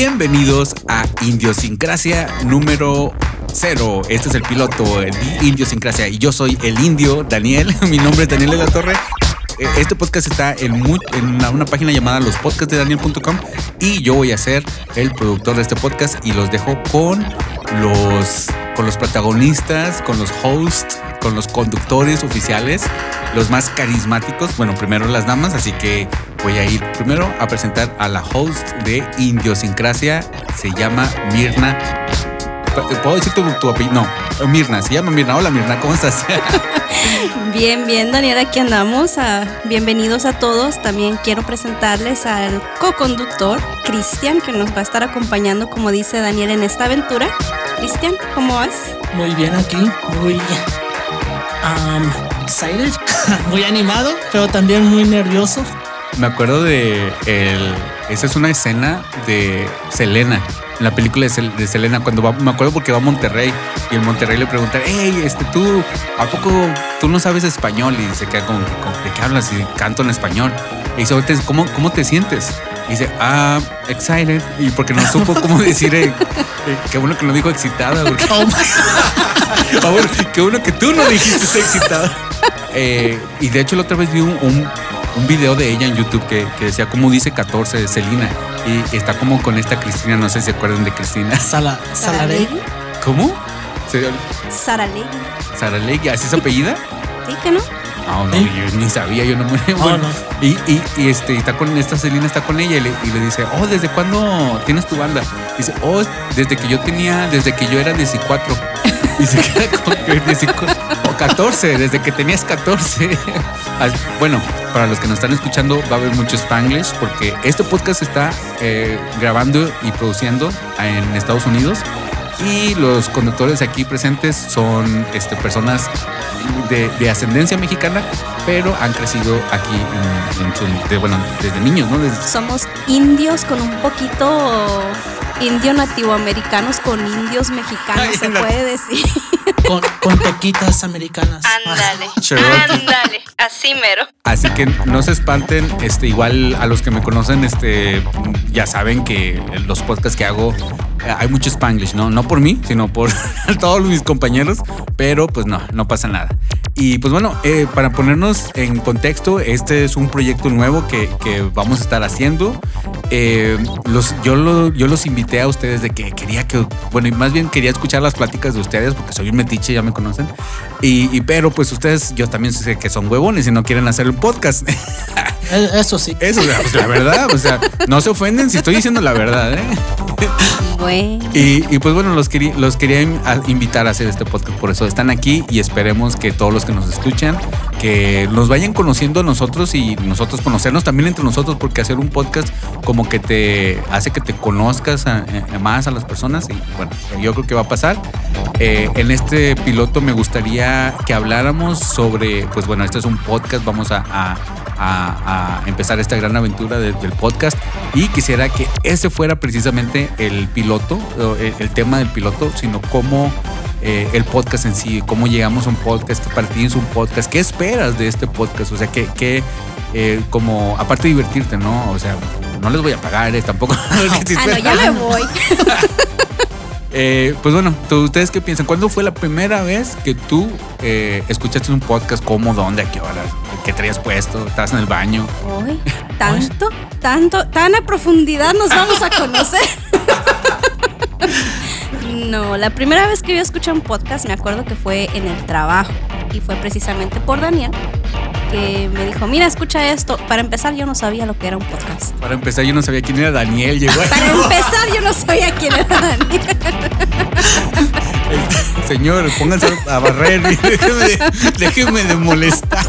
Bienvenidos a Indiosincrasia número cero. Este es el piloto, el Indiosincrasia. Y yo soy el indio, Daniel. Mi nombre es Daniel de la Torre. Eh, Este podcast está en, una página llamada lospodcastdedaniel.com y yo voy a ser el productor de este podcast y los dejo con los, con los protagonistas, con los hosts, con los conductores oficiales, los más carismáticos. Bueno, primero las damas, así que voy a ir primero a presentar a la host de Indiosincrasia. Se llama Mirna. ¿Puedo decir tu, tu apellido? No, Mirna, se llama Mirna. Hola Mirna, ¿cómo estás? Bien, bien, Daniel, aquí andamos. Ah, bienvenidos a todos. También quiero presentarles al co-conductor, Cristian, que nos va a estar acompañando, como dice Daniel, en esta aventura. Cristian, ¿cómo vas? Muy bien aquí, muy um, excited, muy animado, pero también muy nervioso. Me acuerdo de el. Esa es una escena de Selena. En la película de, Sel- de Selena, cuando va, me acuerdo porque va a Monterrey y en Monterrey le preguntan, hey, este, tú, ¿a poco tú no sabes español? Y se queda como, ¿de qué hablas? Y canto en español. Y dice, "Oye, ¿cómo, ¿cómo te sientes? Y dice, ah, excited. Y porque no supo cómo decir, eh, eh, qué bueno que lo dijo excitada. Porque, Oh my- Ah, bueno, qué bueno que tú no dijiste excitada. Eh, y de hecho la otra vez vi un, un, un video de ella en YouTube que, que decía cómo dice 14 de Celina. Y está como con esta Cristina, no sé si se acuerdan de Cristina. Sala, Salaré. Saralegui. ¿Cómo? ¿Se- Saralegui. Saralegui, ¿así es apellida? ¿Sí que no? No, no, ¿Sí? yo ni sabía, yo no me. bueno, no. Y, y, y, este, está con esta Celina, está con ella y le, y le dice, oh, ¿desde cuándo tienes tu banda? Dice, oh, desde que yo tenía, desde que yo era 14. Y se queda con que 14, o 14, desde que tenías 14. As- Bueno, para los que nos están escuchando, va a haber mucho Spanglish porque este podcast se está eh, grabando y produciendo en Estados Unidos. Y los conductores aquí presentes son este, personas de, de ascendencia mexicana, pero han crecido aquí en, en su- de- bueno, desde niños, ¿no? Desde- Somos indios con un poquito indio nativoamericanos con indios mexicanos, Ay, se no. puede decir. Con, con pequitas americanas. Ándale, ándale, así mero. Así que no se espanten, este, igual a los que me conocen, este, ya saben que los podcasts que hago eh, hay mucho spanglish, ¿no? No por mí, sino por todos mis compañeros, pero pues no, no pasa nada. Y pues bueno, eh, para ponernos en contexto, este es un proyecto nuevo que, que vamos a estar haciendo. Eh, los, yo, lo- yo los invité a ustedes de que quería que, bueno, y más bien quería escuchar las pláticas de ustedes porque soy un metiche, ya me conocen. Y, y pero pues ustedes, yo también sé que son huevones y no quieren hacer un podcast. Eh, Eso sí. Eso, pues, la verdad, o sea, no se ofenden si estoy diciendo la verdad, ¿eh? Bueno. Y, y, pues bueno, los, querí- los quería invitar a hacer este podcast, por eso están aquí y esperemos que todos los que nos escuchan, que nos vayan conociendo a nosotros y nosotros conocernos también entre nosotros, porque hacer un podcast como que te hace que te conozcas más a las personas y bueno, yo creo que va a pasar. Eh, en este piloto me gustaría que habláramos sobre, pues bueno, este es un podcast, vamos a- empezar esta gran aventura de- del podcast y quisiera que ese fuera precisamente el piloto, el, el tema del piloto, sino cómo eh, el podcast en sí, cómo llegamos a un podcast, qué un podcast, qué esperas de este podcast, o sea, que, que eh, como, aparte de divertirte, ¿no? O sea, no les voy a pagar, eh, tampoco. Ah, no, ya me voy. Eh, pues bueno, ¿tú- ¿ustedes qué piensan? ¿Cuándo fue la primera vez que tú eh, escuchaste un podcast? ¿Cómo? ¿Dónde? ¿A qué hora? ¿Qué traías puesto? ¿Estabas en el baño? Uy, tanto, tanto, tan a profundidad nos vamos a conocer. No, la primera vez que yo escuché un podcast me acuerdo que fue en el trabajo y fue precisamente por Daniel que me dijo, mira, escucha esto. Para empezar yo no sabía lo que era un podcast. Para empezar, yo no sabía quién era Daniel. Llegó Para empezar yo no sabía quién era Daniel. Señor, pónganse a barrer y déjeme, déjeme de molestar.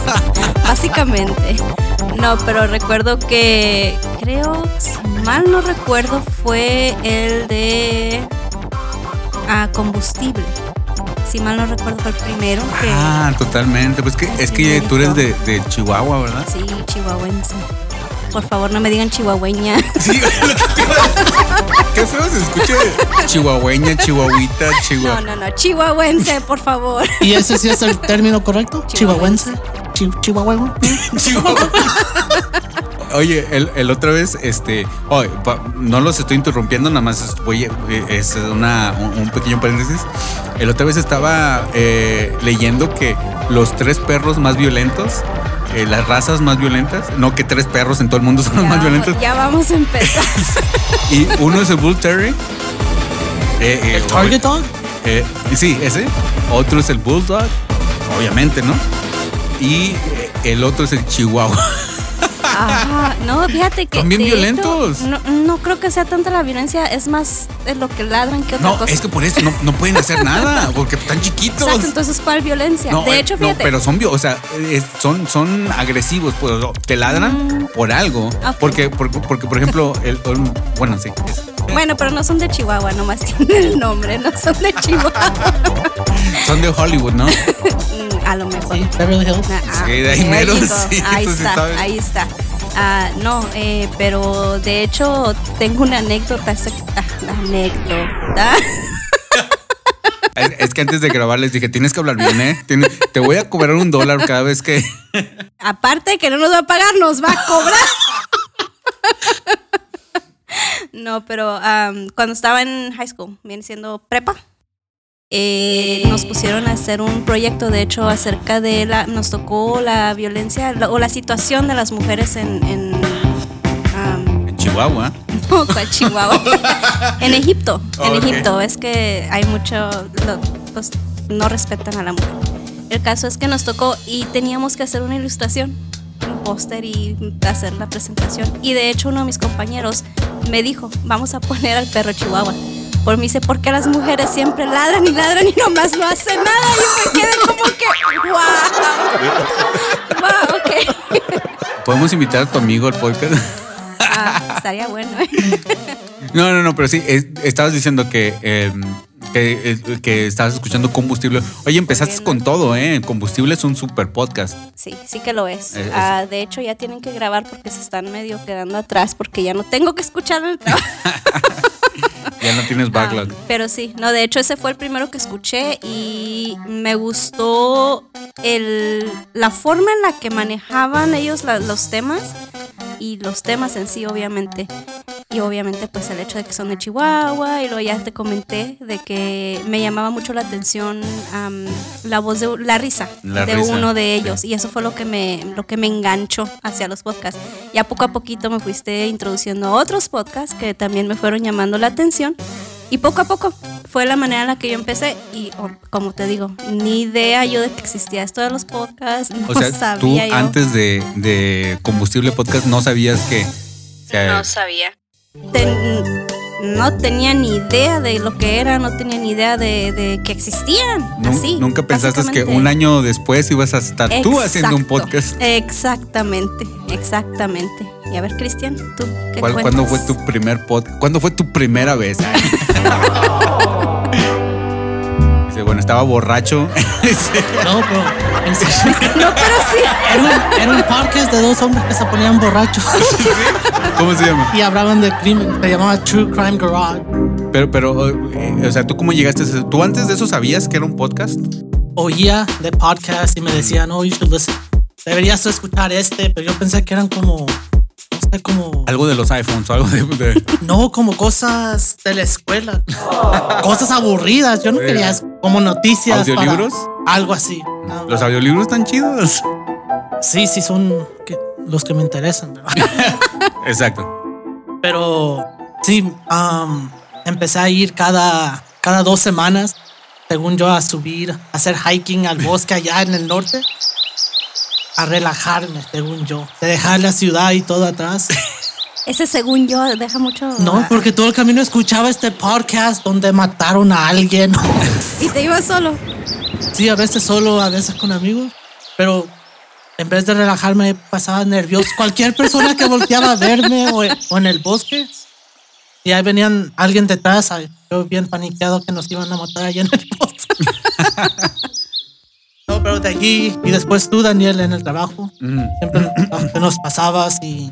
Básicamente. No, pero recuerdo que creo, si mal no recuerdo, fue el de ah, combustible. Si mal no recuerdo fue el primero que Ah, totalmente. Pues que es que tú eres de, de Chihuahua, ¿verdad? sí, chihuahuense. Por favor, no me digan chihuahueña. Sí, lo que te iba a- Qué feo se escucha chihuahueña, chihuahuita, No, chihuahua. no, no, chihuahuense, por favor. ¿Y ese sí es el término correcto? Chihuahuense. Chihuahuense. Chi- Chihuahua. Chihuahua. Oye, el, el otra vez, este, no los estoy interrumpiendo, nada más voy, eh, es una, un, un pequeño paréntesis. El otra vez estaba eh, leyendo que los tres perros más violentos, eh, las razas más violentas, no que tres perros en todo el mundo son los más violentos, ya vamos a empezar. y uno es el Bull Terrier. eh, eh, ¿El Target Dog? eh, sí, ese. Otro es el Bulldog, obviamente, ¿no? Y el otro es el Chihuahua. Ajá, no, fíjate que. Son bien violentos. no, no creo que sea tanta la violencia, es más de lo que ladran que otra No, cosa. es que por eso no, no pueden hacer nada, porque están chiquitos. Exacto, entonces, ¿cuál violencia? No, de eh, hecho, no, fíjate. pero son, o sea, son, son agresivos, pues, te ladran por algo. Mm. Ok. Porque, porque, porque, por ejemplo, el, el- bueno, sí. es- Bueno, pero no son de Chihuahua, nomás tienen el nombre, no son de Chihuahua. son de Hollywood, ¿no? A lo mejor. Sí, Beverly Hills. Ah, Sí, de ahí mero, sí, ahí sí está, ahí está. Ah, no, eh, pero de hecho tengo una anécdota. ah, anécdota. Es, que antes de grabar les dije, tienes que hablar bien, ¿eh? Tienes- te voy a cobrar un dólar cada vez que... Aparte de que no nos va a pagar, nos va a cobrar. no, pero am, cuando estaba en high school, viene siendo prepa, eh, nos pusieron a hacer un proyecto, de hecho, acerca de la, nos tocó la violencia la- o la situación de las mujeres en, en am, En Chihuahua. no, ¿cuál Chihuahua. en Egipto, en Ok. Egipto. Es que hay mucho, lo- pues no respetan a la mujer. El caso es que nos tocó y teníamos que hacer una ilustración, un póster y hacer la presentación. Y de hecho uno de mis compañeros me dijo, vamos a poner al perro Chihuahua. Por mí dice, ¿por qué las mujeres siempre ladran y ladran y nomás no hacen nada? Y yo me quedé como que, wow. Wow, ok. ¿Podemos invitar a tu amigo al podcast? Ah, estaría bueno. ¿eh? No, no, no, pero sí, es- estabas diciendo que, eh, que, eh, que estabas escuchando combustible. Oye, empezaste con todo, ¿eh? Combustible es un super podcast. Sí, sí que lo es. Es- es- Ah, de hecho, ya tienen que grabar porque se están medio quedando atrás porque ya no tengo que escuchar el trabajo. Ya no tienes backlog. Ah, pero sí, no, de hecho ese fue el primero que escuché y me gustó el, la forma en la que manejaban ellos la- los temas y los temas en sí, obviamente. Y obviamente pues el hecho de que son de Chihuahua y luego ya te comenté de que me llamaba mucho la atención am, la voz de la risa La de risa, uno de sí. ellos y eso fue lo que me lo que me enganchó hacia los podcasts. Ya poco a poquito me fuiste introduciendo a otros podcasts que también me fueron llamando la atención y poco a poco fue la manera en la que yo empecé y oh, como te digo, ni idea yo de que existía esto de los podcasts, no O sea, tú sabía yo. antes de, de Combustible Podcast no sabías que... que- No sabía. Ten- no tenía ni idea de lo que era, no tenía ni idea de, de que existían. así, nunca pensaste que un año después ibas a estar tú haciendo un Exacto, podcast. Exactamente, exactamente. Y a ver, Cristian, tú, ¿qué ¿Cuál- ¿Cuándo fue tu primer podcast? ¿Cuándo fue tu primera vez? Dice, bueno, estaba borracho. No, pero en serio, No, pero sí. era, un, era un podcast de dos hombres que se ponían borrachos ¿Cómo se llama? y hablaban de crimen. Se llamaba True Crime Garage. Pero, pero, eh, o sea, ¿tú cómo llegaste a ¿Tú antes de eso sabías que era un podcast? Oía de podcast y me decían, oh, you should listen. Deberías escuchar este, pero yo pensé que eran como, como, Algo de los iPhones o algo de... de- no, como cosas de la escuela. cosas aburridas. Yo no quería como noticias. para- ¿Audiolibros? algo así. No. Los audiolibros están chidos. Sí, sí, son que- los que me interesan, ¿verdad? Exacto. Pero sí, um, empecé a ir cada, cada dos semanas, según yo, a subir, a hacer hiking al bosque allá en el norte, a relajarme, según yo, de dejar la ciudad y todo atrás. Ese según yo deja mucho... No, porque todo el camino escuchaba este podcast donde mataron a alguien. Y te ibas solo. sí, a veces solo, a veces con amigos, pero en vez de relajarme pasaba nervioso. Cualquier persona que volteaba a verme o, o en el bosque, y ahí venían alguien detrás, yo bien paniqueado que nos iban a matar allá en el bosque. pero de allí, y después tú, Daniel, en el trabajo, Mm. siempre nos pasabas y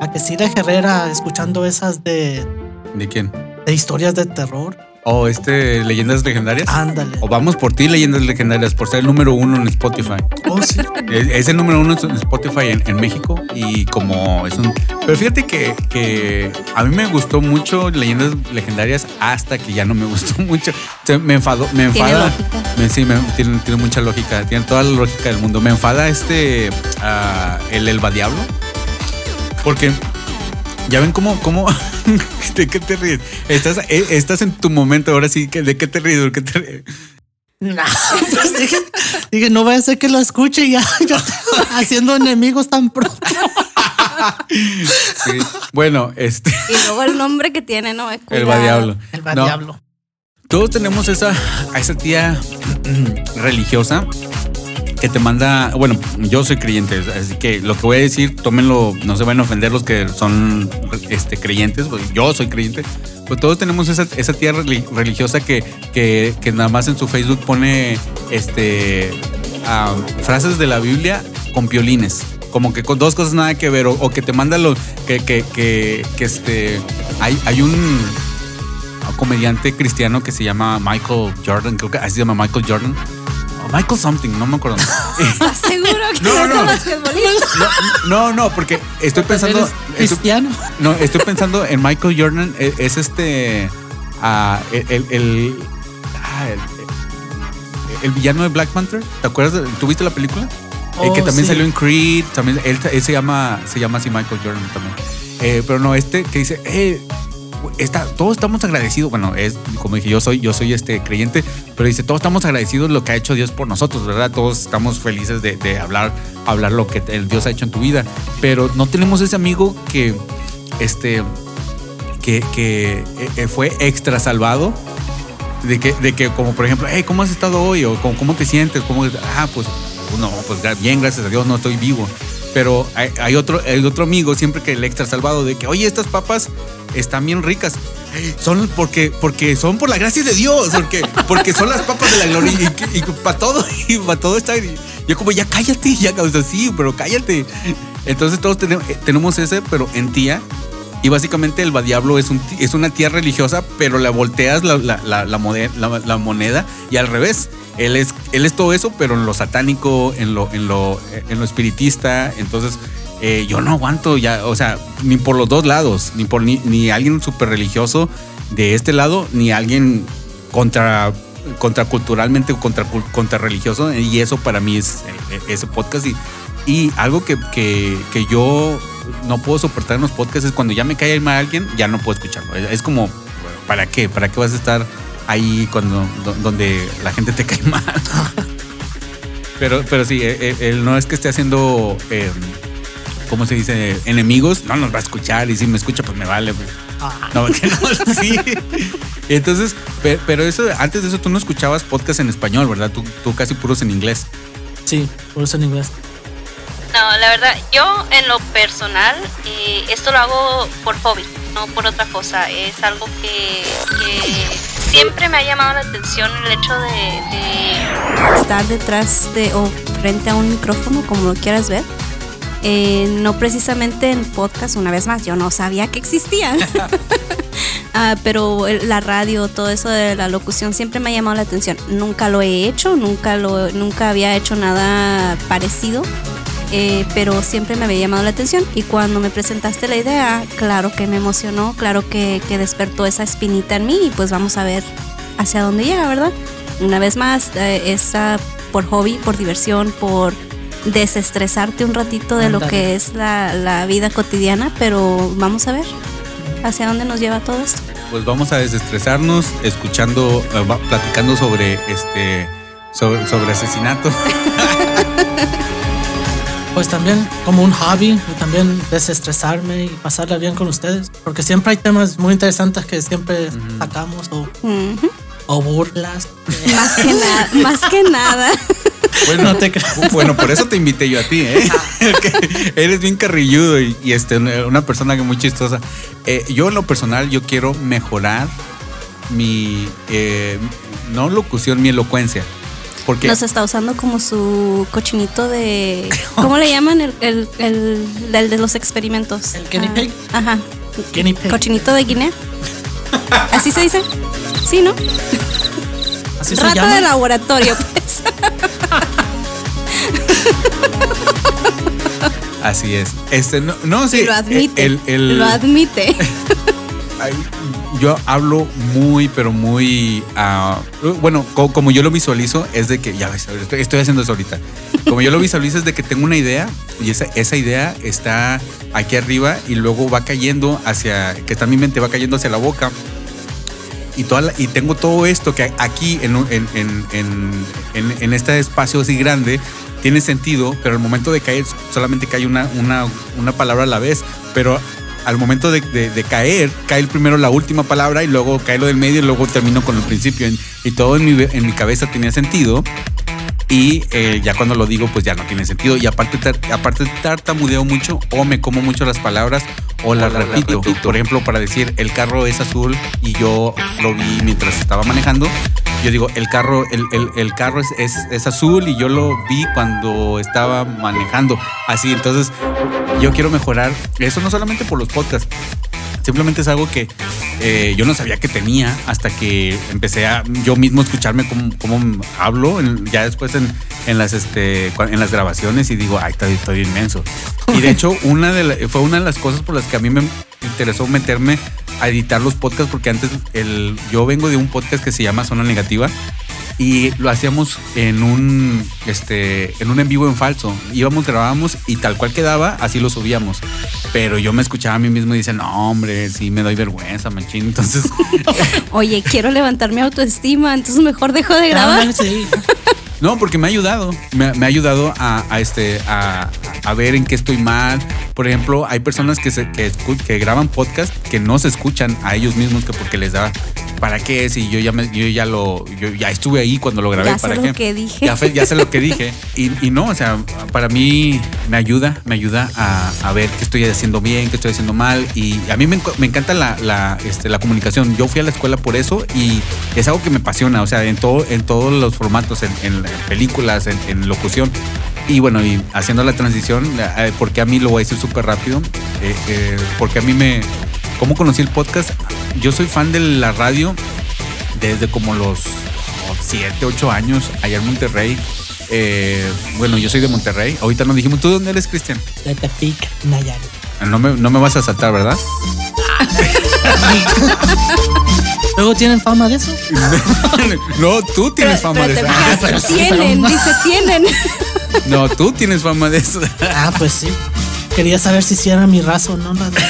a que sí de Herrera escuchando esas de, ¿De quién? de historias de terror. O este, Leyendas Legendarias. Ándale. O vamos por ti, Leyendas Legendarias, por ser el número uno en Spotify. Oh, sí. Es, es el número uno en Spotify en, en México y como es un... Pero fíjate que, que a mí me gustó mucho Leyendas Legendarias hasta que ya no me gustó mucho. O sea, me enfadó, me Tiene enfada. Me- sí, me- tiene, tiene mucha lógica, tiene toda la lógica del mundo. Me enfada este, ah, el Elba Diablo. Porque ya ven cómo, cómo, ¿de qué te ríes? Estás, eh, estás en tu momento, ahora sí, que- ¿de qué te ríes? ¿De qué te ríes? Nah, pues dije, dije, no vaya a ser que lo escuche ya, ya haciendo enemigos tan pronto. Sí. Bueno, este, Y luego el nombre que tiene, ¿no? Eh, el cuidado. Diablo. El No, diablo. Todos tenemos esa, a esa tía religiosa que te manda, bueno, yo soy creyente, así que lo que voy a decir, tómenlo, no se van a ofender los que son este, creyentes, pues yo soy creyente, pues todos tenemos esa, esa tía reli- religiosa que, que, que nada más en su Facebook pone este, ah, frases de la Biblia con piolines. Como que con dos cosas nada que ver, o, o que te manda lo que, que, que, que este hay, hay un comediante cristiano que se llama Michael Jordan, creo que así se llama Michael Jordan. Michael something, no me acuerdo. ¿Estás seguro que No, no, no. basquetbolista? no, no, porque estoy pensando. Eres estoy- cristiano. no, estoy pensando en Michael Jordan. e- Es, este. ah, el. el, el- el- el villano de Black Panther. ¿Te acuerdas? de- ¿Tuviste la película? Eh, Oh, que también sí. salió en Creed. También, él, él se llama. Se llama así Michael Jordan también. Eh, pero no, este que dice. Eh, está, todos estamos agradecidos. Bueno, es como dije, yo soy, yo soy este creyente, pero dice, todos estamos agradecidos de lo que ha hecho Dios por nosotros, ¿verdad? Todos estamos felices de, de hablar, hablar lo que el Dios ha hecho en tu vida. Pero no tenemos ese amigo que, este, que, que eh, fue extra salvado. De que, de que, como por ejemplo, hey, ¿cómo has estado hoy? O ¿cómo, cómo te sientes? ¿Cómo, ah, pues, no, pues bien, gracias a Dios, no estoy vivo. Pero hay, hay otro, hay otro amigo siempre que el extra salvado de que, oye, estas papas están bien ricas. Son porque, porque son por la gracia de Dios, porque, porque son las papas de la gloria y, para todo, y para todo está. y Yo como, ya cállate, ya, o sea, sí, pero cállate. Entonces todos tenemos, eh, tenemos ese, pero en tía. Y básicamente el Badiablo es, un, es una tía religiosa, pero le volteas la, la, la, la la- la moneda y al revés. Él es, él es todo eso, pero en lo satánico, en lo, en lo, en lo espiritista. Entonces, eh, yo no aguanto ya, o sea, ni por los dos lados, ni por ni, ni alguien súper religioso de este lado, ni alguien contra contraculturalmente contra, contra religioso. Y eso para mí es eh, ese podcast. Y, y algo que, que, que yo no puedo soportar en los podcasts es cuando ya me cae mal alguien, ya no puedo escucharlo. Es, es como, ¿para qué? ¿Para qué vas a estar ahí cuando do- donde la gente te cae mal? pero, pero sí, él, él no es que esté haciendo, eh, ¿cómo se dice? Enemigos, no nos va a escuchar y si me escucha, pues me vale. pues. Ah, No, que no, sí. Entonces, pe- pero eso, antes de eso tú no escuchabas podcast en español, ¿verdad? Tú, tú casi puros en inglés. sí, por eso en inglés. No, la verdad, yo en lo personal, eh, esto lo hago por hobby, no por otra cosa. Es algo que, que siempre me ha llamado la atención el hecho de, de Estar detrás de o frente a un micrófono, como lo quieras ver. Eh, no precisamente en podcast, una vez más, yo no sabía que existían. Ah, pero la radio, todo eso de la locución siempre me ha llamado la atención. Nunca lo he hecho, nunca, lo, nunca había hecho nada parecido, eh, pero siempre me había llamado la atención. Y cuando me presentaste la idea, claro que me emocionó, claro que, que despertó esa espinita en mí y pues vamos a ver hacia dónde llega, ¿verdad? Una vez más, eh, es por hobby, por diversión, por desestresarte un ratito de lo que es la, la vida cotidiana, pero vamos a ver hacia dónde nos lleva todo esto. Pues vamos a desestresarnos escuchando, eh, platicando sobre este, sobre, sobre asesinatos. Pues también como un hobby y también desestresarme y pasarla bien con ustedes. Porque siempre hay temas muy interesantes que siempre sacamos o, burlas. Más que nada, más que nada. Bueno, No te bueno, por eso te invité yo a ti, ¿eh? Que Eres bien carrilludo y, y, este, una persona que muy chistosa. Eh, yo en lo personal, yo quiero mejorar mi, eh, no locución, mi elocuencia. Porque Nos está usando como su cochinito de. ¿Cómo le llaman? El, el, el, el de los experimentos. ¿El guinea pig? Ah, Ajá. Guinea pig. Cochinito de Guinea. ¿Así se dice? Sí, ¿no? Así se Rata llama. de laboratorio, pues. Así es. Este, no, no sí. lo admite. el- el- Lo admite. Yo hablo muy, pero muy. ah, bueno, co- como yo lo visualizo, es de que. Ya ves, estoy, haciendo eso ahorita. Como yo lo visualizo, es de que tengo una idea y esa, idea está aquí arriba y luego va cayendo hacia. Que está en mi mente, va cayendo hacia la boca. Y, toda y tengo todo esto que aquí en, en, en- en este espacio así grande tiene sentido, pero al momento de caer solamente cae una, una, una palabra a la vez. Pero al momento de, de- de caer, cae primero la última palabra y luego cae lo del medio y luego termino con el principio. Y todo en mi, en mi cabeza tenía sentido. Y eh, ya cuando lo digo, pues ya no tiene sentido. Y aparte, tar- aparte tartamudeo mucho o me como mucho las palabras o las repito. repito. Por ejemplo, para decir el carro es azul y yo lo vi mientras estaba manejando. Yo digo, el carro, el, el- el carro es, es, es azul y yo lo vi cuando estaba manejando. Así, entonces yo quiero mejorar eso no solamente por los podcasts, Simplemente es algo que eh, yo no sabía que tenía hasta que empecé a yo mismo escucharme cómo, cómo hablo, en- ya después en, en las este en las grabaciones y digo, ay, estoy, estoy inmenso. Y de hecho, una de la- fue una de las cosas por las que a mí me interesó meterme a editar los podcasts, porque antes el, yo vengo de un podcast que se llama Zona Negativa y lo hacíamos en un este en un en vivo en falso. Íbamos, grabábamos y tal cual quedaba, así lo subíamos. Pero yo me escuchaba a mí mismo y decía, no, hombre, sí me doy vergüenza, machín. Entonces, Oye, quiero levantar mi autoestima, entonces mejor dejo de grabar. Sí. no, porque me ha ayudado. Me, me ha ayudado a, a, este, a, a ver en qué estoy mal. Por ejemplo, hay personas que, se, que, que graban podcast que no se escuchan a ellos mismos que porque les da. ¿Para qué? Si yo ya me, yo ya lo, yo ya estuve ahí cuando lo grabé. Ya sé ¿Para lo qué? que dije. Ya, sé lo que dije. Y, y no, o sea, para mí me ayuda, me ayuda a, a ver qué estoy haciendo bien, qué estoy haciendo mal. Y a mí me, me encanta la, la, este, la comunicación. Yo fui a la escuela por eso y es algo que me apasiona, o sea, en, todo, en todos los formatos, en, en películas, en, en locución. Y bueno, y haciendo la transición, eh, porque a mí lo voy a decir súper rápido, eh, eh, porque a mí me... ¿Cómo conocí el podcast? Yo soy fan de la radio desde como los 7, 8 años allá en Monterrey. Eh, bueno, yo soy de Monterrey. Ahorita nos dijimos, ¿tú dónde eres, Cristian? De Tepic, Nayarit. No me, no me vas a saltar, ¿verdad? Luego tienen fama de eso. no, tú tienes fama de eso. pero sí, tienen, dice tienen. No, tú tienes fama de eso. Ah, pues sí. Quería saber si sí era mi raza o no. verdad.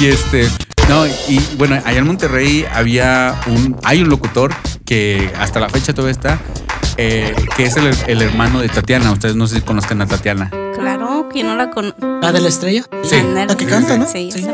Y este, no, y bueno, allá en Monterrey había un, hay un locutor que hasta la fecha todavía está, eh, que es el, el hermano de Tatiana. Ustedes no sé si conozcan a Tatiana. Claro, que no la con. La de la estrella. Sí. La que canta, ¿no? Sí, Sí.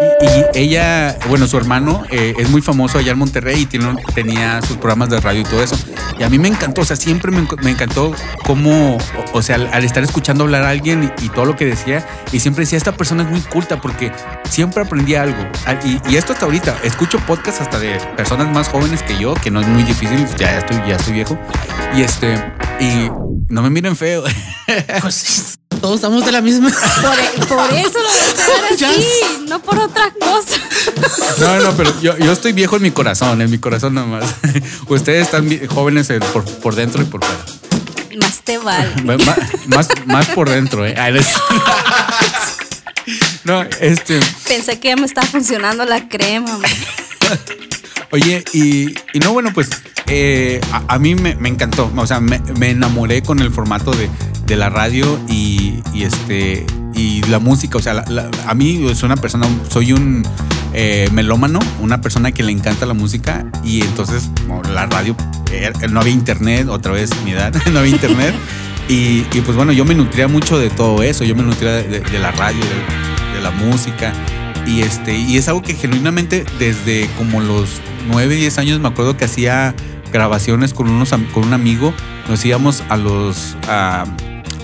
Y, y ella, bueno, su hermano eh, es muy famoso allá en Monterrey y tiene, tenía sus programas de radio y todo eso. Y a mí me encantó, o sea, siempre me, me encantó cómo, o, o sea, al, al estar escuchando hablar a alguien y, y todo lo que decía, y siempre decía, esta persona es muy culta porque siempre aprendía algo. Ah, Y, y esto hasta ahorita, escucho podcasts hasta de personas más jóvenes que yo, que no es muy difícil, ya estoy, ya estoy viejo. Y este, y no me miren feo. Pues. Todos estamos de la misma. Por, por eso lo así, no por otra cosa. No, no, pero yo, yo estoy viejo en mi corazón, en mi corazón nomás. Ustedes están jóvenes en- por, por dentro y por fuera. Más te vale. Ma- Más, más por dentro, ¿eh? No, este. Pensé que ya me estaba funcionando la crema. man. Oye, y, y no, bueno, pues eh, a, a mí me, me encantó. O sea, me, me enamoré con el formato de, de la radio y, y este y la música. O sea, la- la- a mí soy una persona, soy un eh, melómano, una persona que le encanta la música y entonces la radio, eh, no había internet, otra vez mi edad, no había internet. Y, y, pues bueno, yo me nutría mucho de todo eso, yo me nutría de, de- de la radio, de, de la música. Y este, y es algo que genuinamente desde como los 9, 10 años me acuerdo que hacía grabaciones con unos con un amigo. Nos íbamos a los a,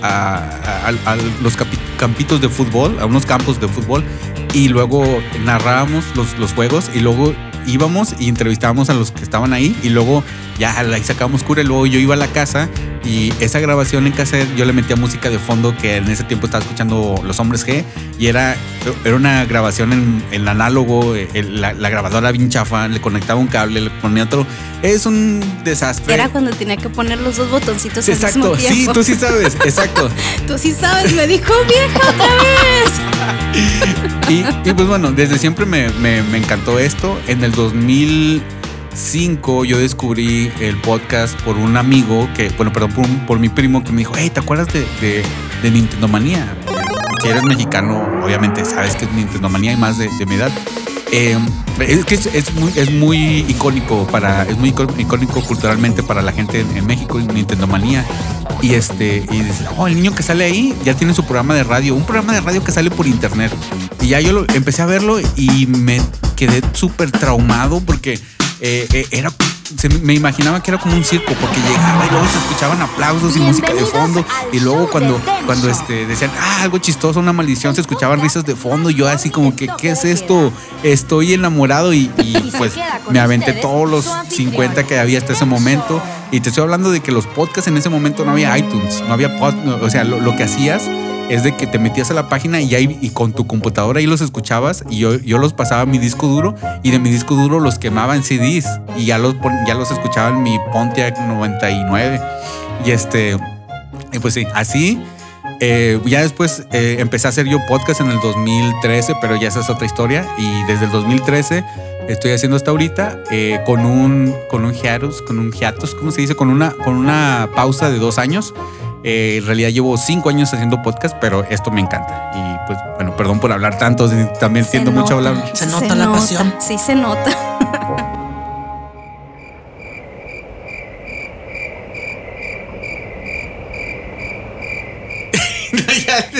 a- a- a los capi- campitos de fútbol, a unos campos de fútbol, y luego narrábamos los, los juegos y luego íbamos y entrevistábamos a los que estaban ahí y luego ya ahí sacábamos cura y luego yo iba a la casa y esa grabación en cassette yo le metía música de fondo que en ese tiempo estaba escuchando Los Hombres G y era, era una grabación en, en análogo, el- la, la grabadora bien chafa, le conectaba un cable, le ponía otro. Es un desastre. Era cuando tenía que poner los dos botoncitos al Exacto, mismo sí, tiempo. tú sí sabes, exacto. Tú sí sabes, me dijo vieja otra vez. Y, y pues bueno, desde siempre me, me- me encantó esto. En el 2005 yo descubrí el podcast por un amigo que, bueno, perdón, por, un- por mi primo que me dijo, hey, ¿te acuerdas de, de, de Nintendo Manía? Si eres mexicano, obviamente sabes que es Nintendo Manía y más de, de mi edad. Eh, es que es, es muy, es muy icónico para, es muy icó- icónico culturalmente para la gente en, en México, Nintendo Manía. Y este, y oh, el niño que sale ahí ya tiene su programa de radio, un programa de radio que sale por internet. Y ya yo lo, empecé a verlo y me quedé súper traumado porque eh, eh, era, se me- imaginaba que era como un circo porque llegaba y luego se escuchaban aplausos y música de fondo y luego cuando, cuando este, decían ah, algo chistoso, una maldición, se escuchaban risas de fondo y yo así como que, ¿qué es esto? Estoy enamorado y, y, pues me aventé todos los 50 que había hasta ese momento y te estoy hablando de que los podcasts en ese momento no había iTunes, no había pod, o sea, lo, lo que hacías es de que te metías a la página y ahí y con tu computadora ahí los escuchabas y yo, yo los pasaba a mi disco duro y de mi disco duro los quemaba en CDs y ya los, ya los escuchaba en mi Pontiac 99 y este, y pues sí, así. eh, ya después eh, empecé a hacer yo podcast en el 2013, pero ya esa es otra historia. Y desde el 2013 estoy haciendo hasta ahorita eh, con un con un hiatus, con un hiatus, ¿cómo se dice? Con una, con una pausa de dos años. Eh, en realidad llevo cinco años haciendo podcast, pero esto me encanta. Y pues, bueno, perdón por hablar tanto, también Se siento mucho nota, hablar. Se nota la pasión. Sí, se nota.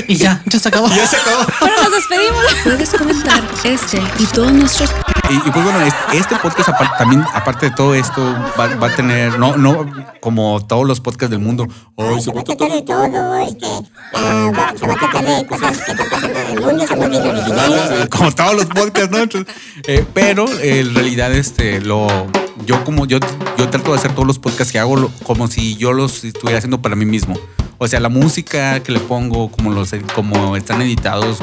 Y ya, ya se acabó. Ya se acabó. Bueno, nos despedimos. Puedes comentar este y todos nuestros Y, y, pues bueno, este, este podcast también, aparte de todo esto, va, va a tener, no, no como todos los podcasts del mundo, oh, se va a tratar de todo, este, va- se va a tratar de cosas que están pasando en el mundo, somos bien originales. Como todos los podcasts, ¿no? Entonces, eh, pero eh, en realidad, este, lo, yo como, yo, yo trato de hacer todos los podcasts que hago lo- como si yo los estuviera haciendo para mí mismo. O sea, la música que le pongo, como los, como están editados,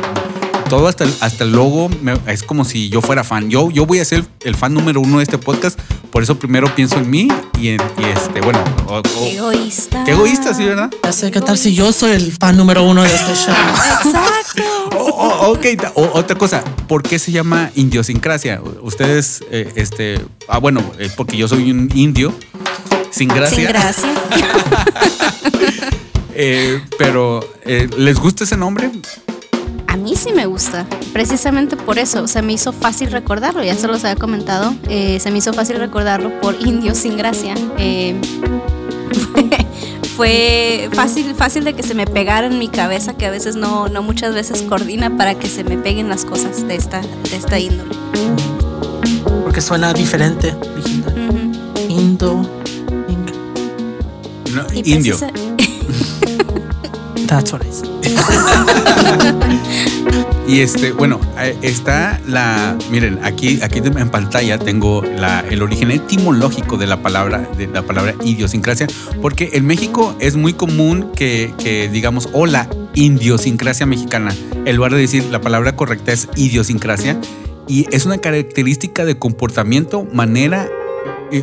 todo hasta el, hasta el logo me- es como si yo fuera fan. Yo, yo voy a ser el fan número uno de este podcast. Por eso primero pienso en mí y en y este, bueno, Qué egoísta. qué egoísta, sí, ¿verdad? Ya sé qué tal si yo soy el fan número uno de este show. Exacto. O- o- ok, ta- o- otra cosa, ¿por qué se llama idiosincrasia? Ustedes, eh, este, ah, bueno, eh, porque yo soy un indio sin gracia. Sin gracia. Eh, pero, eh, ¿les gusta ese nombre? A mí sí me gusta, precisamente por eso. Se me hizo fácil recordarlo, ya se los había comentado. eh, se me hizo fácil recordarlo por Indio sin gracia. Eh, fue fácil, fácil de que se me pegara en mi cabeza, que a veces no, no muchas veces coordina para que se me peguen las cosas de esta, de esta índole. Porque suena diferente. Ujú. Indo. Ing. No, Y indio. precisa- Y este, bueno, eh, está la. Miren, aquí, aquí en pantalla tengo la, el origen etimológico de la palabra, de la palabra idiosincrasia, porque en México es muy común que, que digamos, o la idiosincrasia mexicana. En lugar de decir la palabra correcta es idiosincrasia, y es una característica de comportamiento, manera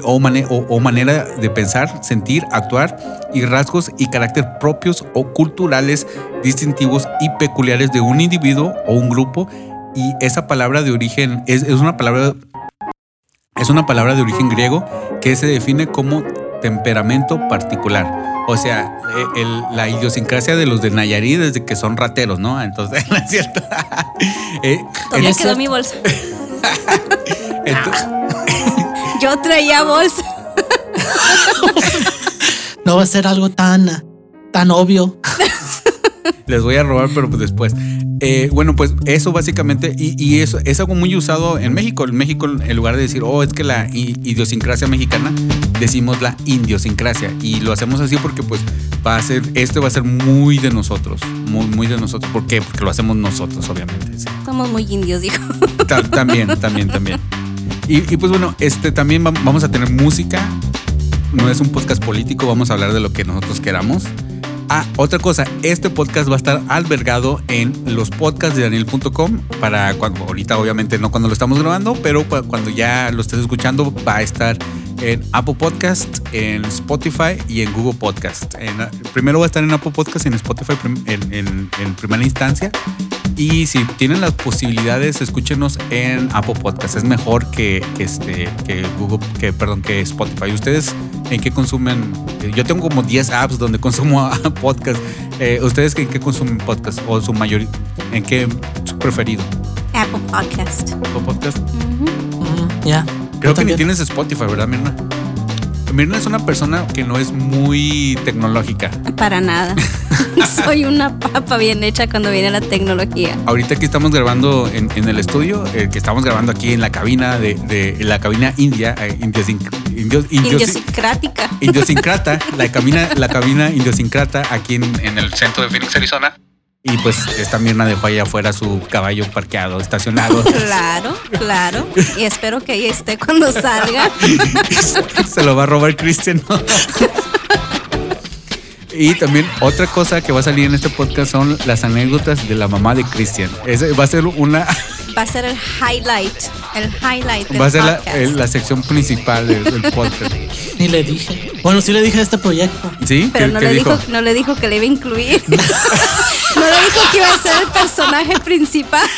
o, mane- o- o manera de pensar, sentir, actuar y rasgos y carácter propios o culturales distintivos y peculiares de un individuo o un grupo y esa palabra de origen es, es una palabra es una palabra de origen griego que se define como temperamento particular. O sea, el- la idiosincrasia de los de Nayarit desde que son rateros, ¿no? Entonces, ¿no es cierto? Eh, quedó mi bolsa. entonces- Yo traía bolsa. No va a ser algo tan, tan obvio. Les voy a robar, pero pues después. Eh, bueno, pues eso básicamente, y, y eso es algo muy usado en México. En México, en lugar de decir, oh, es que la idiosincrasia mexicana, decimos la indiosincrasia. Y lo hacemos así porque, pues, va a ser, esto va a ser muy de nosotros. Muy, muy de nosotros. ¿Por qué? Porque lo hacemos nosotros, obviamente. sí. Somos muy indios, dijo. Ta- también, también, también. Y, pues bueno, este también va- vamos a tener música. No es un podcast político, vamos a hablar de lo que nosotros queramos. Ah, otra cosa, este podcast va a estar albergado en los podcasts de Daniel.com para cuando, ahorita obviamente no cuando lo estamos grabando, pero cu- cuando ya lo estés escuchando va a estar en Apple Podcast, en Spotify y en Google Podcast. En- primero va a estar en Apple Podcast y en Spotify en primera instancia. Y si tienen las posibilidades, escúchenos en Apple Podcast. Es mejor que, que este, que Google, que perdón, que Spotify. ¿Ustedes en qué consumen? Eh, Yo tengo como 10 apps donde consumo podcast. Eh, ¿Ustedes en qué consumen podcast? O su mayoría, ¿en qué su preferido? Apple Podcast. Apple Podcast. Mm, Ya. Creo Yo que ni también. tienes Spotify, ¿verdad, Mirna? Mirna es una persona que no es muy tecnológica. Para nada. Soy una papa bien hecha cuando viene la tecnología. Ahorita que estamos grabando en, en el estudio, eh, que estamos grabando aquí en la cabina de, de- en la cabina india, eh, indiosin- indio- indiosi- Idiosincrática. idiosincrata, la cabina, la cabina idiosincrata aquí en, en el centro de Phoenix, Arizona. Y pues esta Mirna dejó allá afuera su caballo parqueado, estacionado. Claro, claro. Y espero que ahí esté cuando salga. Se lo va a robar Cristian. ¿no? Y también otra cosa que va a salir en este podcast son las anécdotas de la mamá de Cristian. Ese va a ser una Va a ser el highlight. El highlight del va a ser la, la sección principal del, del podcast. Ni le dije. Bueno, sí le dije a este proyecto. ¿Sí? Pero ¿Qué, no qué le, dijo? dijo? no le dijo que le iba a incluir. No le dijo que iba a ser el personaje principal.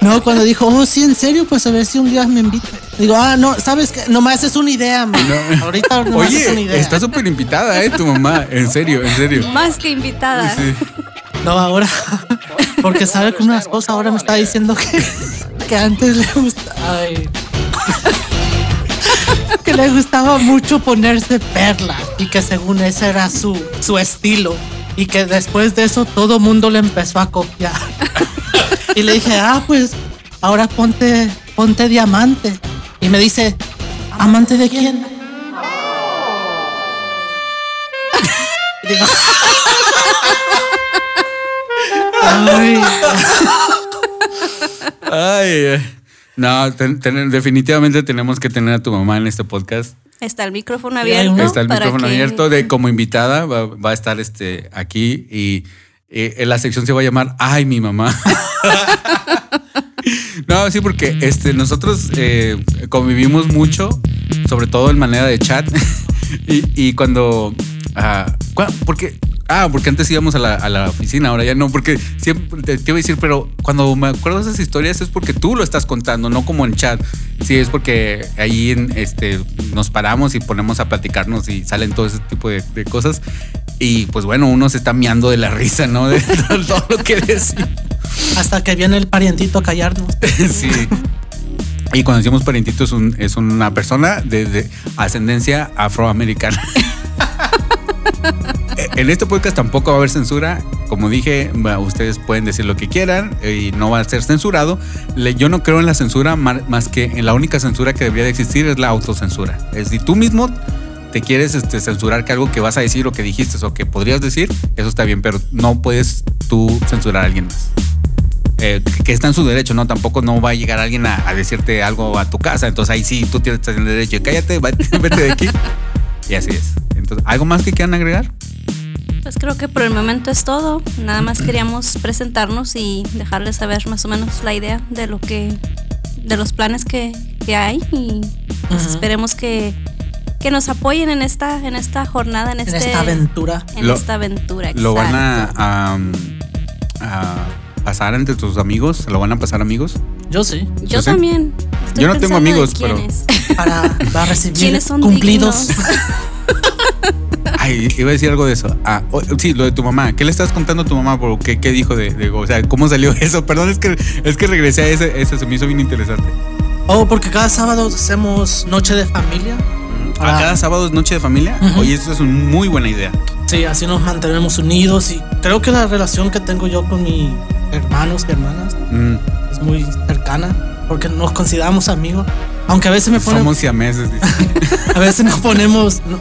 No, cuando dijo, oh, sí, en serio, pues a ver si un día me invita. Digo, ah, no, ¿sabes qué? Nomás es una idea, man. Ahorita nomás es una Oye, idea. está súper invitada, ¿eh? Tu mamá. En serio, en serio. Más que invitada. Sí. No, ahora. Porque sabe que una esposa ahora me está diciendo que, que antes le gustaba. Ay. Que le gustaba mucho ponerse perla y que según ese era su, su estilo. Y que después de eso todo mundo le empezó a copiar. Y le dije, ah, pues ahora ponte, ponte diamante. Y me dice, ¿amante de quién? Digo, ay, Ay, eh. no, definitivamente tenemos que tener a tu mamá en este podcast. Está el micrófono abierto. Está el para micrófono que- abierto de como invitada. Va, va a estar este aquí y eh, la sección se va a llamar Ay, mi mamá. no, sí, porque este, nosotros eh, convivimos mucho, sobre todo en manera de chat. y, y cuando. cua- porque. Ah, porque antes íbamos a la, a la oficina, ahora ya no, porque siempre te, te iba a decir, pero cuando me acuerdo de esas historias es porque tú lo estás contando, no como en chat. Sí, es porque ahí en, este, nos paramos y ponemos a platicarnos y salen todo ese tipo de, de cosas. Y pues bueno, uno se está miando de la risa, ¿no? De todo lo que decimos. hasta que viene el parientito a callarnos. sí. Y cuando decimos parientito es, un- es una persona de, de ascendencia afroamericana. en este podcast tampoco va a haber censura. Como dije, ustedes pueden decir lo que quieran y no va a ser censurado. Yo no creo en la censura más que en la única censura que debería de existir es la autocensura. Es si tú mismo te quieres este, censurar que algo que vas a decir o que dijiste o que podrías decir, eso está bien, pero no puedes tú censurar a alguien más eh, que está en su derecho, ¿no? Tampoco no va a llegar alguien a, decirte algo a tu casa. Entonces ahí sí, tú tienes el derecho. Cállate, vete de aquí. Y así es. Entonces, ¿algo más que quieran agregar? Pues creo que por el momento es todo. Nada más queríamos presentarnos y dejarles saber más o menos la idea de lo que, de los planes que, que hay y pues esperemos que, que nos apoyen en esta, en esta jornada, en, En este, esta aventura. en Lo- esta aventura. ¿Lo van a, exacto. a, a pasar entre tus amigos? ¿Lo van a pasar amigos? Yo sí. Yo también. Estoy Yo no tengo amigos, pero- quiénes. Para, para recibir ¿Quiénes son cumplidos. Ay, iba a decir algo de eso. Ah, sí, lo de tu mamá. ¿Qué le estás contando a tu mamá? Por ¿Qué, qué dijo de, de- O sea, ¿cómo salió eso? Perdón, es que, es que regresé a ese, ese, se me hizo bien interesante. Oh, porque cada sábado hacemos noche de familia. ¿A Ah. cada sábado es noche de familia? Ujú. Oye, eso es una muy buena idea. Sí, así nos mantenemos unidos y creo que la relación que tengo yo con mis hermanos y hermanas Mm, es muy cercana porque nos consideramos amigos. Aunque a veces me ponen, somos siameses. a veces nos ponemos, no,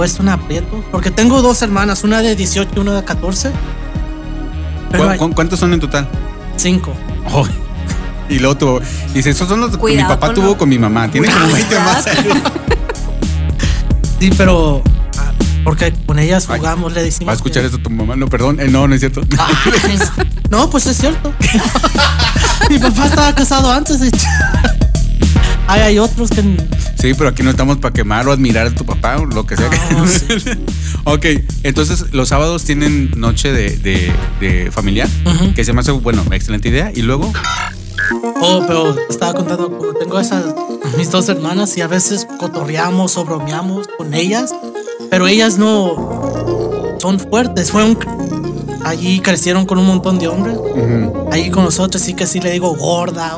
puesto un aprieto porque tengo dos hermanas, una de 18 y una de 14. Pero ¿Cu- hay cu- ¿Cuántos son en total? cinco. Oh, Y luego tuvo, dice, esos son los que mi papá con tuvo lo- con mi mamá. Tiene como 20 más. Sí, pero. ah, Porque con ellas Ay, jugamos, le decimos. Va a escuchar que- esto tu mamá. No, perdón. Eh, no, no es cierto. No, pues es cierto. Mi papá estaba casado antes, de hecho. Ay, hay otros que. Sí, pero aquí no estamos para quemar o admirar a tu papá o lo que sea. No, sí. ok, entonces los sábados tienen noche de, de- de familiar, que se me hace, bueno, excelente idea. Y luego, Oh, pero estaba contando, tengo esas, mis dos hermanas y a veces cotorreamos o bromeamos con ellas, pero ellas no son fuertes. Fueron, allí crecieron con un montón de hombres. Ahí con nosotros sí que sí le digo gorda.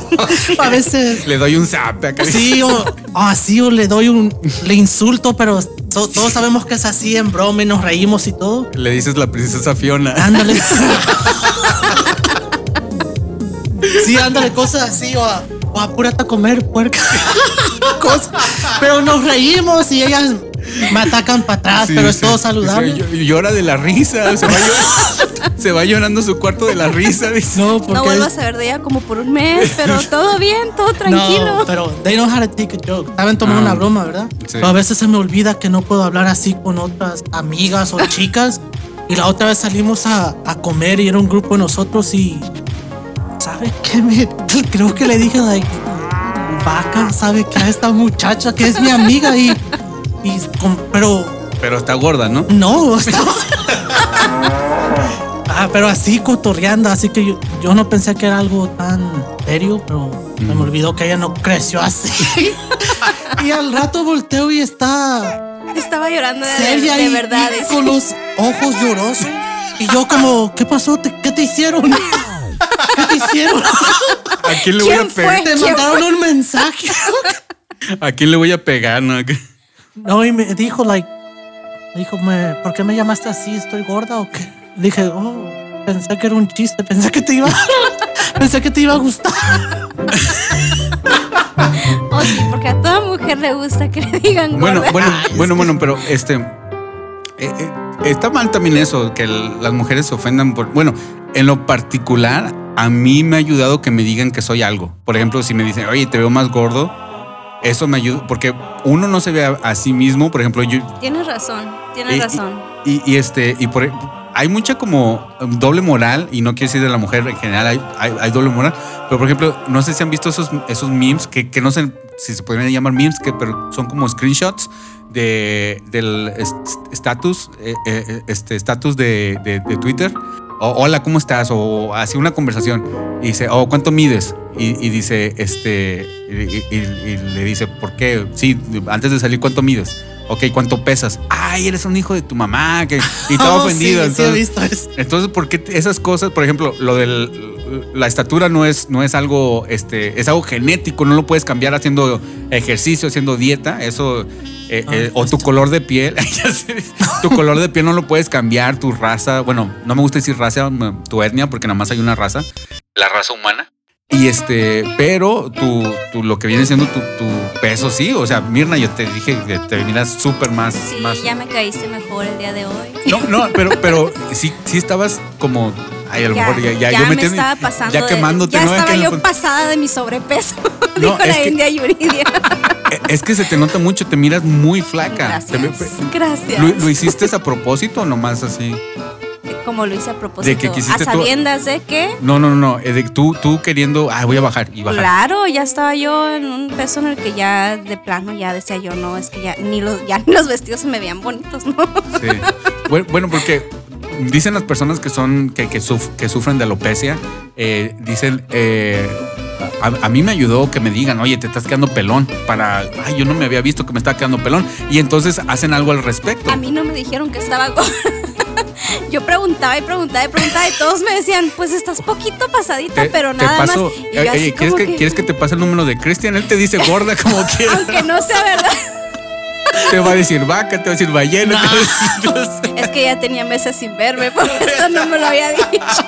a veces le doy un zap acá. sí o así o le doy un, le insulto, pero to- todos sabemos que es así en broma y nos reímos y todo. Le dices la princesa Fiona. Ándale. Sí, ándale, cosas así, o, o apúrate a comer puerca. Cosas. Pero nos reímos y ellas me atacan para atrás, Sí, pero es sí. todo saludable. Sí, ll- llora de la risa. Se va, llor- se va llorando su cuarto de la risa. dice. No, porque No vuelvo a saber de ella como por un mes, pero todo bien, todo tranquilo. No, pero they know how to take a joke. Saben tomar Ah. una broma, ¿verdad? Sí. Pero a veces se me olvida que no puedo hablar así con otras amigas o chicas. Y la otra vez salimos a, a comer y era un grupo de nosotros y. ¿Sabe qué? Me, creo que le dije, like, vaca, ¿sabe qué? A esta muchacha que es mi amiga y. y con- pero Pero está gorda, ¿no? no, Ah, pero así cotorreando, así que yo, yo no pensé que era algo tan serio, pero me olvidó que ella no creció así. y al rato volteo y está Estaba llorando de, seria de y, verdad. y con los ojos llorosos. Y yo como, ¿qué pasó? ¿Te- ¿Qué te hicieron? ¿Qué te hicieron? ¿A quién le voy a ¿Quién pegar? fue? Te ¿Quién mandaron un mensaje. ¿A quién le voy a pegar? No? No, y me dijo, like, dijo, me, ¿por qué me llamaste así? ¿Estoy gorda o qué? Dije, oh, pensé que era un chiste, pensé que te iba, pensé que te iba a gustar. Oh, sí, porque a toda mujer le gusta que le digan Bueno, gorda. bueno, bueno, bueno, pero este. eh, eh, está mal también eso, que el- las mujeres se ofendan por. Bueno, en lo particular, a mí me ha ayudado que me digan que soy algo. Por ejemplo, si me dicen, oye, te veo más gordo, eso me ayuda. Porque uno no se ve a, a sí mismo. Por ejemplo, yo. Tienes razón, tienes y- razón. Y, y este, y por hay mucha como doble moral, y no quiero decir de la mujer en general, hay, hay, hay doble moral. Pero por ejemplo, no sé si han visto esos, esos memes que, que no sé si se podrían llamar memes, que, pero son como screenshots de, del est- estatus, eh, eh, este estatus de, de- de Twitter. O, hola, ¿cómo estás? O así una conversación. Y dice, oh, ¿cuánto mides? Y, y dice, este, y, y- y le dice, ¿por qué? Sí, antes de salir, ¿cuánto mides? Ok, ¿cuánto pesas? Ay, eres un hijo de tu mamá. Que, y estaba Oh, ofendido. Sí, sí, he entonces- visto eso. entonces, ¿por qué esas cosas, por ejemplo, lo de la estatura no es, no es algo, este, es algo genético, no lo puedes cambiar haciendo ejercicio, haciendo dieta, eso, eh, Ah, eh, o tu color de piel, tu color de piel no lo puedes cambiar, tu raza, bueno, no me gusta decir raza, tu etnia, porque nada más hay una raza, la raza humana. Y este, pero tu, tu- lo que viene siendo tu, tu peso, sí, o sea, Mirna, yo te dije que te miras súper más, Sí, más. ya me caíste mejor el día de hoy. No, no, pero, pero sí, sí estabas como. Ay, a lo mejor ya, ya, yo me metí- estaba pasando. Ya de- quemándote, ya ¿no? estaba Que- yo pasada de mi sobrepeso. No, dijo la que- India Yuridia. Es que se te nota mucho, te miras muy flaca. Gracias. Te Gracias. ¿Lo, lo hiciste a propósito o nomás así? Como lo hice a propósito. De que quisiste a tú- sabiendas de que. No, no, no, eh, de tú, tú queriendo, ah, voy a bajar y bajar. Claro, ya estaba yo en un peso en el que ya de plano ya decía yo, no, es que ya ni los, ya ni los vestidos se me veían bonitos, ¿no? Sí. Bueno, porque dicen las personas que son, que, que, suf- que sufren de alopecia, eh, dicen, eh, a, a mí me ayudó que me digan, oye, te estás quedando pelón, para, ay, yo no me había visto que me estaba quedando pelón, y entonces hacen algo al respecto. A mí no me dijeron que estaba gorda. Yo preguntaba y preguntaba y preguntaba y todos me decían, pues estás poquito pasadita, Te- pero te nada paso- más. Y yo eh, así eh, ¿quieres, como que, que- ¿Quieres que te pase el número de Cristian? Él te dice gorda como quieras. Aunque no sea verdad. Te va a decir vaca, te va a decir ballena. te va a decir- Es que ya tenía meses sin verme, por eso no me lo había dicho.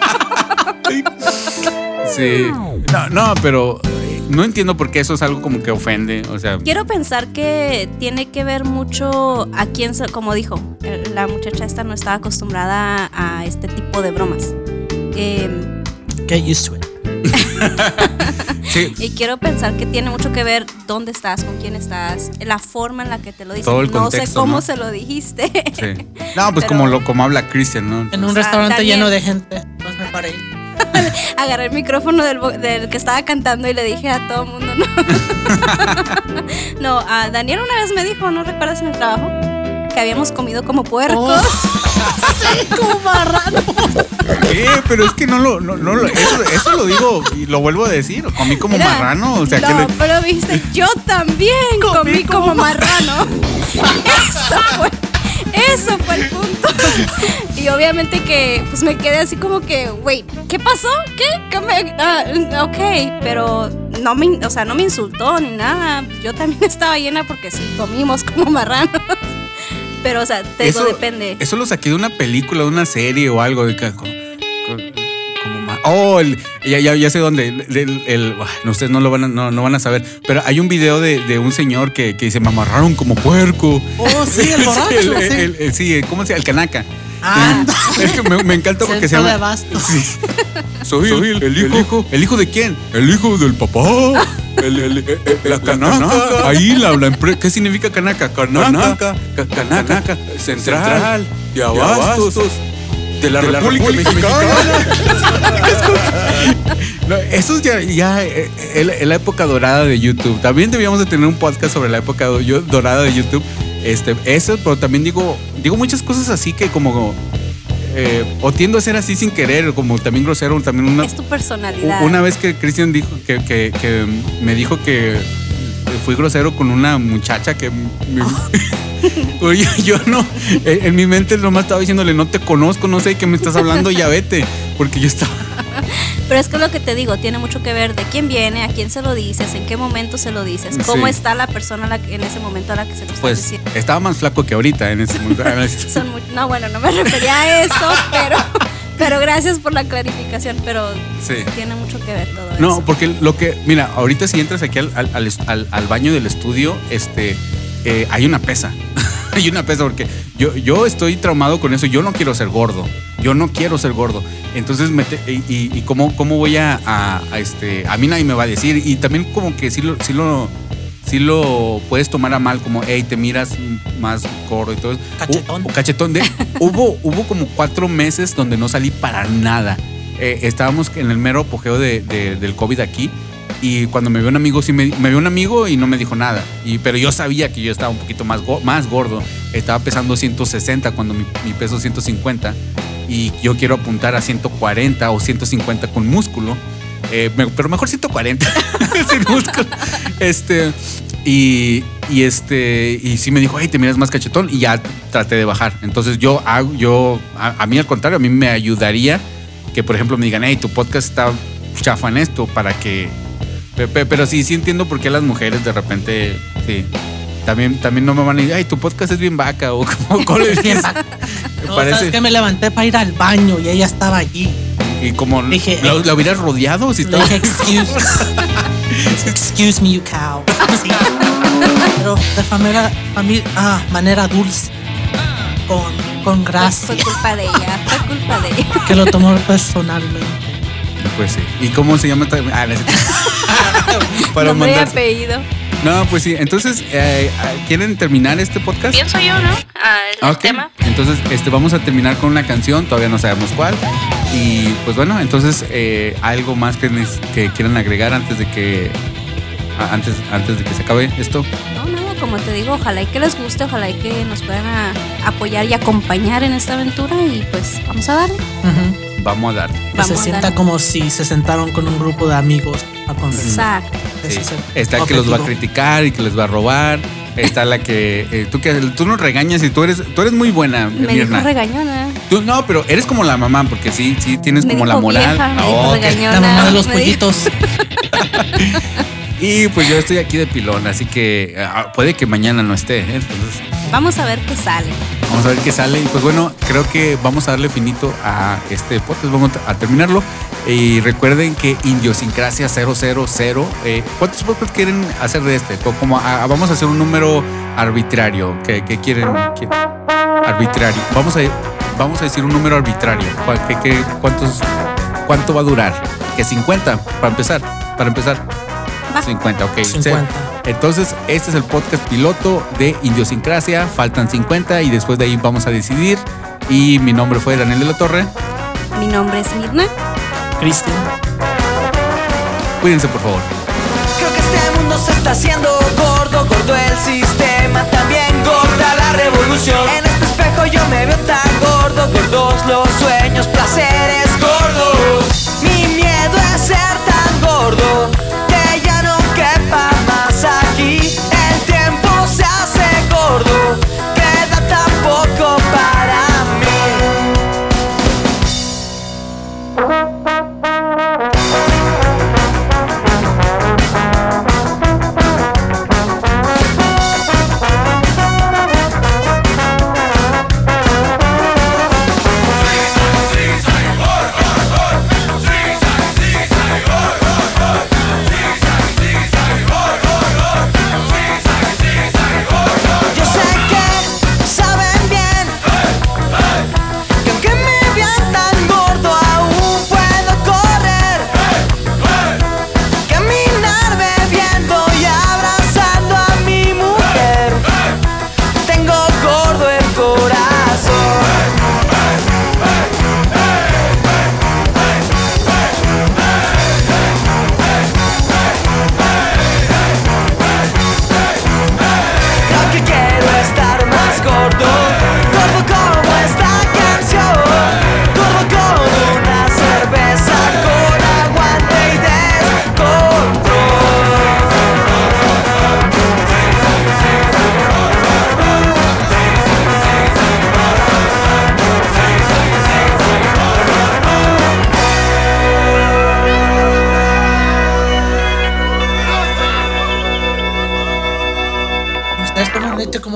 Sí. No, no, pero eh, no entiendo por qué eso es algo como que ofende. O sea, Quiero pensar que tiene que ver mucho a quién, se- como dijo, eh, la muchacha esta no estaba acostumbrada a este tipo de bromas. Em, Get used to it. Sí. Y quiero pensar que tiene mucho que ver dónde estás, con quién estás, la forma en la que te lo dicen. Todo el no sé cómo ¿no? se lo dijiste. Sí. No, pues Pero- como lo como habla Christian, ¿no? En un restaurante lleno de gente. Pues me paré. Agarré el micrófono del, del que estaba cantando y le dije a todo el mundo, no. no, a Daniel una vez me dijo, ¿no recuerdas en el trabajo? Que habíamos comido como puercos. sí, como marrano. ¿Qué? Pero es que no lo, no, no lo- eso, eso lo digo y lo vuelvo a decir. Comí como marrano. O sea, no, que le- pero viste, yo también comí, como, marrano. Eso fue, eso fue el punto. Y obviamente que pues me quedé así como que, wait, ¿qué pasó? ¿Qué? ¿Qué me- ah, ok, pero no me, o sea, no me insultó ni nada. Yo también estaba llena porque sí comimos como marranos. Pero, o sea, te digo, depende. Eso lo saqué de una película, de una serie o algo. De que, como, como ma- oh, el- ya, ya, ya sé dónde. El, el- el- ah, no, ustedes no lo van a, no, no van a saber. Pero hay un video de, de un señor que, que dice, me amarraron como puerco. Oh, sí, el borracho. el, el- sí. el- el- sí, ¿cómo se llama? El canaca. Anda. Es que me, me encanta porque se Centro de llama. abastos. Sí. Soy, el, el hijo, el hijo. de quién? El hijo del papá. El- el- el- el- la canaca. Ahí la, la empre- ¿Qué significa canaca? Canaca. ca- Canaca. Central. De abastos. De la, República, Mexicana. No, eso es ya, ya eh, eh, es la época dorada de YouTube. También debíamos de tener un podcast sobre la época dorada de YouTube. Este, eso, pero también digo, digo muchas cosas así que como eh, o tiendo a ser así sin querer, como también grosero, también una, es tu personalidad. una vez que Cristian dijo que, que- que me dijo que fui grosero con una muchacha que me- Oye, yo no, en, en mi mente nomás estaba diciéndole, no te conozco, no sé de qué me estás hablando, ya vete, porque yo estaba... Pero es que lo que te digo tiene mucho que ver de quién viene, a quién se lo dices, en qué momento se lo dices, cómo Sí. está la persona la en ese momento a la que se lo estás Pues diciendo. estaba más flaco que ahorita en ese momento. Son muy- no, bueno, no me refería a eso, pero, pero gracias por la clarificación, pero Sí. tiene mucho que ver todo No, eso. porque lo que, mira, ahorita si entras aquí al, al- al- al baño del estudio, este, eh, hay una pesa. hay una pesa porque yo, yo estoy traumado con eso. Yo no quiero ser gordo. Yo no quiero ser gordo. Entonces, me te- y, y- y cómo, cómo voy a, a- a, este, a mí nadie me va a decir. Y también como que sí lo, sí lo, sí lo puedes tomar a mal, como, hey, te miras más gordo y todo eso. Cachetón. Cachetón. De, hubo, hubo como cuatro meses donde no salí para nada. Eh, estábamos en el mero apogeo de- de- del COVID aquí. Y cuando me vio un amigo, sí me, me vio un amigo y no me dijo nada. Y, pero yo sabía que yo estaba un poquito más, más gordo. Estaba pesando 160 cuando mi, mi peso es 150. Y yo quiero apuntar a 140 o 150 con músculo. Eh, pero mejor 140 sin músculo. Este, y, y este, y sí me dijo, hey, te miras más cachetón. Y ya traté de bajar. Entonces yo yo, a, mí al contrario, a mí me ayudaría que, por ejemplo, me digan, hey, tu podcast está chafa en esto para que. pe- pe- Pero sí, sí entiendo por qué las mujeres de repente. También, también no me van a decir, ay, tu podcast es bien vaca o como, ¿cómo le? No, parece- sabes que me levanté para ir al baño y ella estaba allí. Y como Dije, ¿lo, eh, hubieras rodeado si estaba- dije, excuse, excuse me, you cow. Sí. Pero de manera, fami- ah, manera dulce. Con, con Fue gracia. culpa de ella, fue culpa de ella. Que lo tomó personalmente. Pues sí. ¿Y cómo se llama esta? Ah. Para Nombre mandar. apellido. No, pues sí. Entonces, eh, ¿quieren terminar este podcast? Pienso yo, ¿no? Ah, tema. Entonces, este, vamos a terminar con una canción, todavía no sabemos cuál. Y pues bueno, entonces, eh, algo más que, que quieran agregar antes de que antes, antes de que se acabe esto. No, nada, como te digo, ojalá y que les guste, ojalá y que nos puedan a- apoyar y acompañar en esta aventura y pues vamos a darle. Vamos a dar. Que Vamos se sienta darle. como si se sentaron con un grupo de amigos a conversar. Sí. es Está el que los va a criticar y que les va a robar. Está la que eh, tú que tú nos regañas y tú eres tú eres muy buena, Me Mirna. dijo regañona. Tú no, pero eres como la mamá porque sí sí tienes Me como la moral. vieja, me Ah, dijo regañona. La mamá de los pollitos. Y pues yo estoy aquí de pilón, así que ah, puede que mañana no esté, ¿eh? entonces Vamos a ver qué sale. Vamos a ver qué sale. Y pues bueno, creo que vamos a darle finito a este podcast. Vamos a terminarlo. Y recuerden que Idiosincrasia 000. eh, ¿Cuántos podcasts quieren hacer de este? Co- Como ah, vamos a hacer un número arbitrario. ¿Qué, qué quieren? ¿Qué? Arbitrario. Vamos a, vamos a decir un número arbitrario. ¿Cuál- qué- qué- cuántos, ¿Cuánto va a durar? ¿Que 50? Para empezar. Para empezar. Va. 50, ok. 50. Entonces, este es el podcast piloto de Idiosincrasia. Faltan 50 y después de ahí vamos a decidir. Y mi nombre fue Daniel de la Torre. Mi nombre es Mirna. Cristian. Cuídense, por favor. Creo que este mundo se está haciendo gordo, gordo el sistema, también gorda la revolución. En este espejo yo me veo tan gordo, gordos los sueños, placeres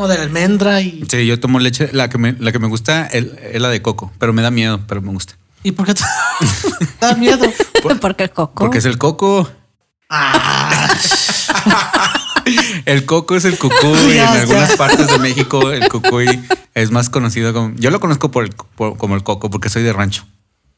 como de almendra y. Sí, yo tomo leche. La que me, la que me gusta es, es la de coco, pero me da miedo, pero me gusta. ¿Y por qué te da miedo? Porque el coco. Porque es el coco. Ah, El coco es el cucuy. En ya. algunas partes de México, el cucuy es más conocido como. Yo lo conozco por el, por- como el coco, porque soy de rancho.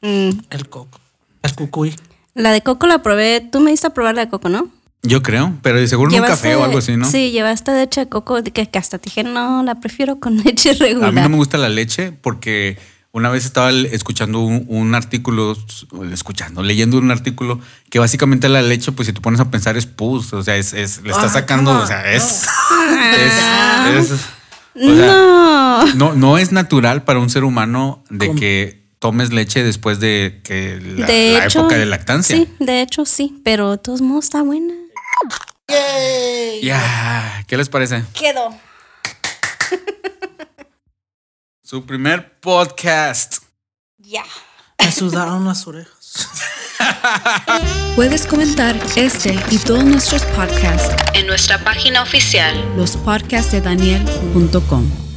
Mm, el coco. El cucuy. La de coco la probé. Tú me diste a probar la de coco, ¿no? Yo creo, pero de seguro en un café o algo así, ¿no? Sí, llevaste leche de coco que, que hasta te dije, no, la prefiero con leche regular. A mí no me gusta la leche porque una vez estaba escuchando un, un artículo, escuchando, leyendo un artículo que básicamente la leche, pues si te pones a pensar es pus, o sea, es, es le está Ah, sacando, o sea, es, Ah. es, es- o sea, no. no, no es natural para un ser humano de ¿Cómo? que tomes leche después de que la, de la hecho, época de lactancia. Sí, de hecho sí, pero de todos modos está buena. Ya, ¿qué les parece? Quedó. Su primer podcast. Ya. Me sudaron las orejas. Puedes comentar este y todos nuestros podcasts En nuestra página oficial lospodcastdedaniel.com.